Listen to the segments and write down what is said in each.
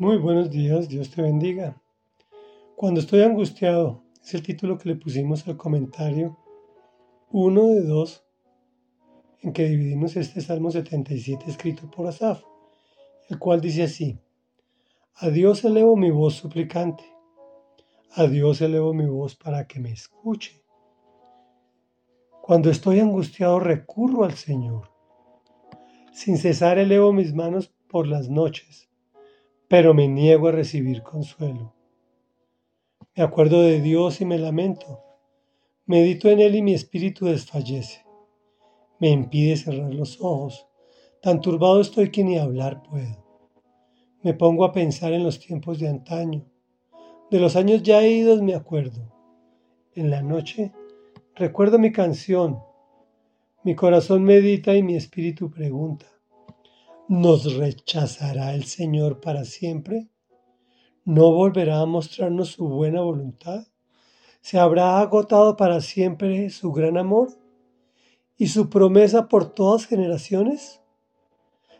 Muy buenos días, Dios te bendiga. Cuando estoy angustiado es el título que le pusimos al comentario, uno de dos, en que dividimos este Salmo 77 escrito por Asaf, el cual dice así, a Dios elevo mi voz suplicante, a Dios elevo mi voz para que me escuche. Cuando estoy angustiado recurro al Señor. Sin cesar elevo mis manos por las noches pero me niego a recibir consuelo. Me acuerdo de Dios y me lamento. Medito en Él y mi espíritu desfallece. Me impide cerrar los ojos. Tan turbado estoy que ni hablar puedo. Me pongo a pensar en los tiempos de antaño. De los años ya idos me acuerdo. En la noche recuerdo mi canción. Mi corazón medita y mi espíritu pregunta. ¿Nos rechazará el Señor para siempre? ¿No volverá a mostrarnos su buena voluntad? ¿Se habrá agotado para siempre su gran amor y su promesa por todas generaciones?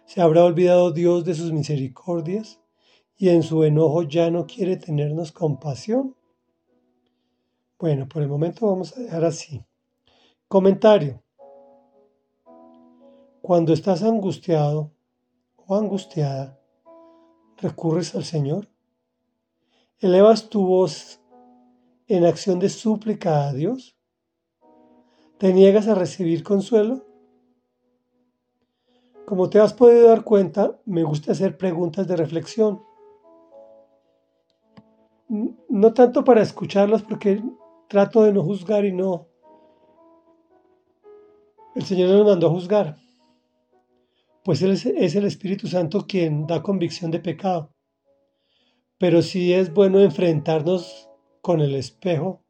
¿Se habrá olvidado Dios de sus misericordias y en su enojo ya no quiere tenernos compasión? Bueno, por el momento vamos a dejar así. Comentario. Cuando estás angustiado, angustiada, recurres al Señor? ¿Elevas tu voz en acción de súplica a Dios? ¿Te niegas a recibir consuelo? Como te has podido dar cuenta, me gusta hacer preguntas de reflexión. No tanto para escucharlas porque trato de no juzgar y no... El Señor no nos mandó a juzgar, pues es, el Espíritu Santo quien da convicción de pecado. Pero sí es bueno enfrentarnos con el espejo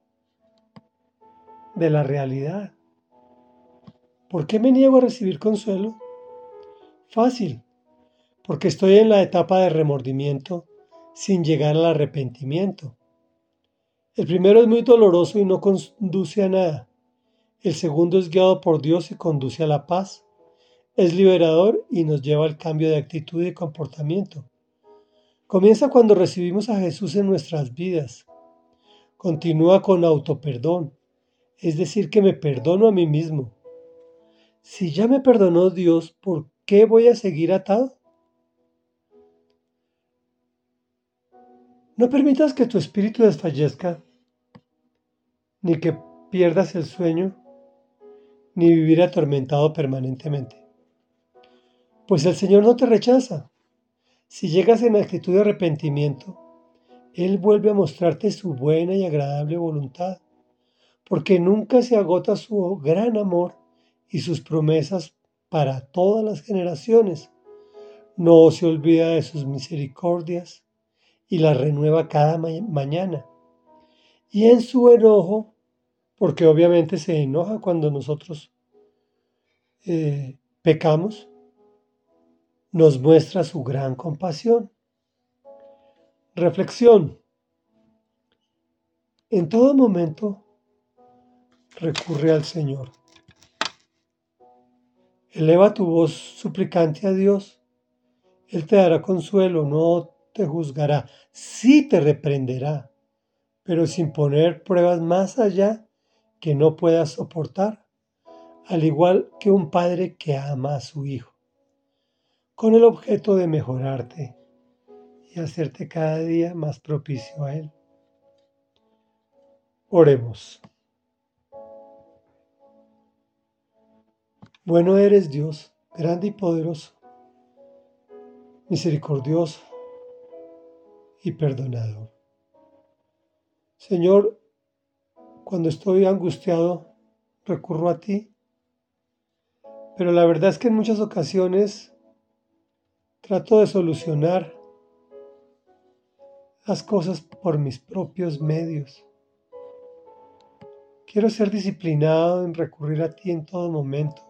de la realidad. ¿Por qué me niego a recibir consuelo? Fácil, porque estoy en la etapa de remordimiento sin llegar al arrepentimiento. El primero es muy doloroso y no conduce a nada. El segundo es guiado por Dios y conduce a la paz es liberador y nos lleva al cambio de actitud y comportamiento. Comienza cuando recibimos a Jesús en nuestras vidas. Continúa con autoperdón, es decir, que me perdono a mí mismo. Si ya me perdonó Dios, ¿por qué voy a seguir atado? No permitas que tu espíritu desfallezca, ni que pierdas el sueño, ni vivir atormentado permanentemente pues el Señor no te rechaza. Si llegas en actitud de arrepentimiento, Él vuelve a mostrarte su buena y agradable voluntad, porque nunca se agota su gran amor y sus promesas para todas las generaciones. No se olvida de sus misericordias y las renueva cada mañana. Y en su enojo, porque obviamente se enoja cuando nosotros eh, pecamos, nos muestra su gran compasión. Reflexión. En todo momento recurre al Señor. Eleva tu voz suplicante a Dios. Él te dará consuelo, no te juzgará, sí te reprenderá, pero sin poner pruebas más allá que no puedas soportar, al igual que un padre que ama a su hijo con el objeto de mejorarte y hacerte cada día más propicio a Él. Oremos. Bueno eres Dios, grande y poderoso, misericordioso y perdonador. Señor, cuando estoy angustiado, recurro a ti, pero la verdad es que en muchas ocasiones Trato de solucionar las cosas por mis propios medios. Quiero ser disciplinado en recurrir a ti en todo momento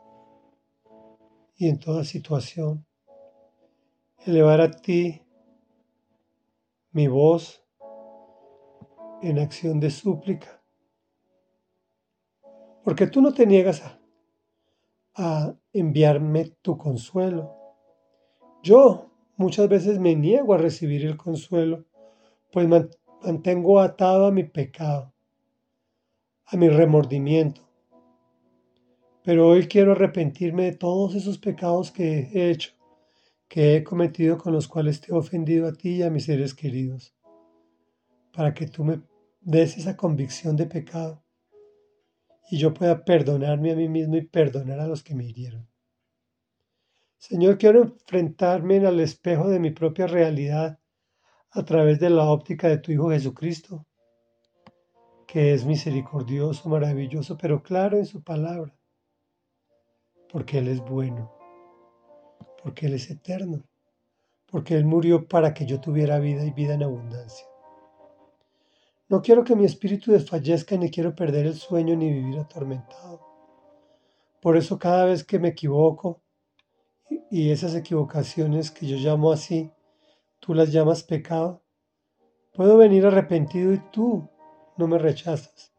y en toda situación. Elevar a ti mi voz en acción de súplica. Porque tú no te niegas a, a enviarme tu consuelo yo muchas veces me niego a recibir el consuelo, pues mantengo atado a mi pecado, a mi remordimiento. Pero hoy quiero arrepentirme de todos esos pecados que he hecho, que he cometido con los cuales te he ofendido a ti y a mis seres queridos, para que tú me des esa convicción de pecado y yo pueda perdonarme a mí mismo y perdonar a los que me hirieron. Señor, quiero enfrentarme al espejo de mi propia realidad a través de la óptica de tu Hijo Jesucristo, que es misericordioso, maravilloso, pero claro en su palabra, porque Él es bueno, porque Él es eterno, porque Él murió para que yo tuviera vida y vida en abundancia. No quiero que mi espíritu desfallezca ni quiero perder el sueño ni vivir atormentado. Por eso cada vez que me equivoco, y esas equivocaciones que yo llamo así, tú las llamas pecado, puedo venir arrepentido y tú no me rechazas,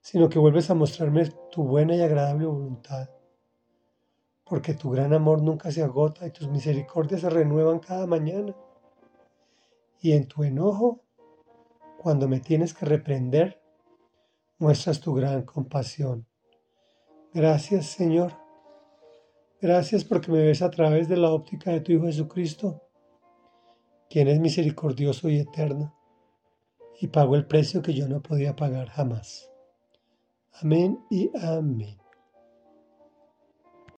sino que vuelves a mostrarme tu buena y agradable voluntad, porque tu gran amor nunca se agota y tus misericordias se renuevan cada mañana. Y en tu enojo, cuando me tienes que reprender, muestras tu gran compasión. Gracias, Señor Gracias porque me ves a través de la óptica de tu Hijo Jesucristo, quien es misericordioso y eterno, y pagó el precio que yo no podía pagar jamás. Amén y amén.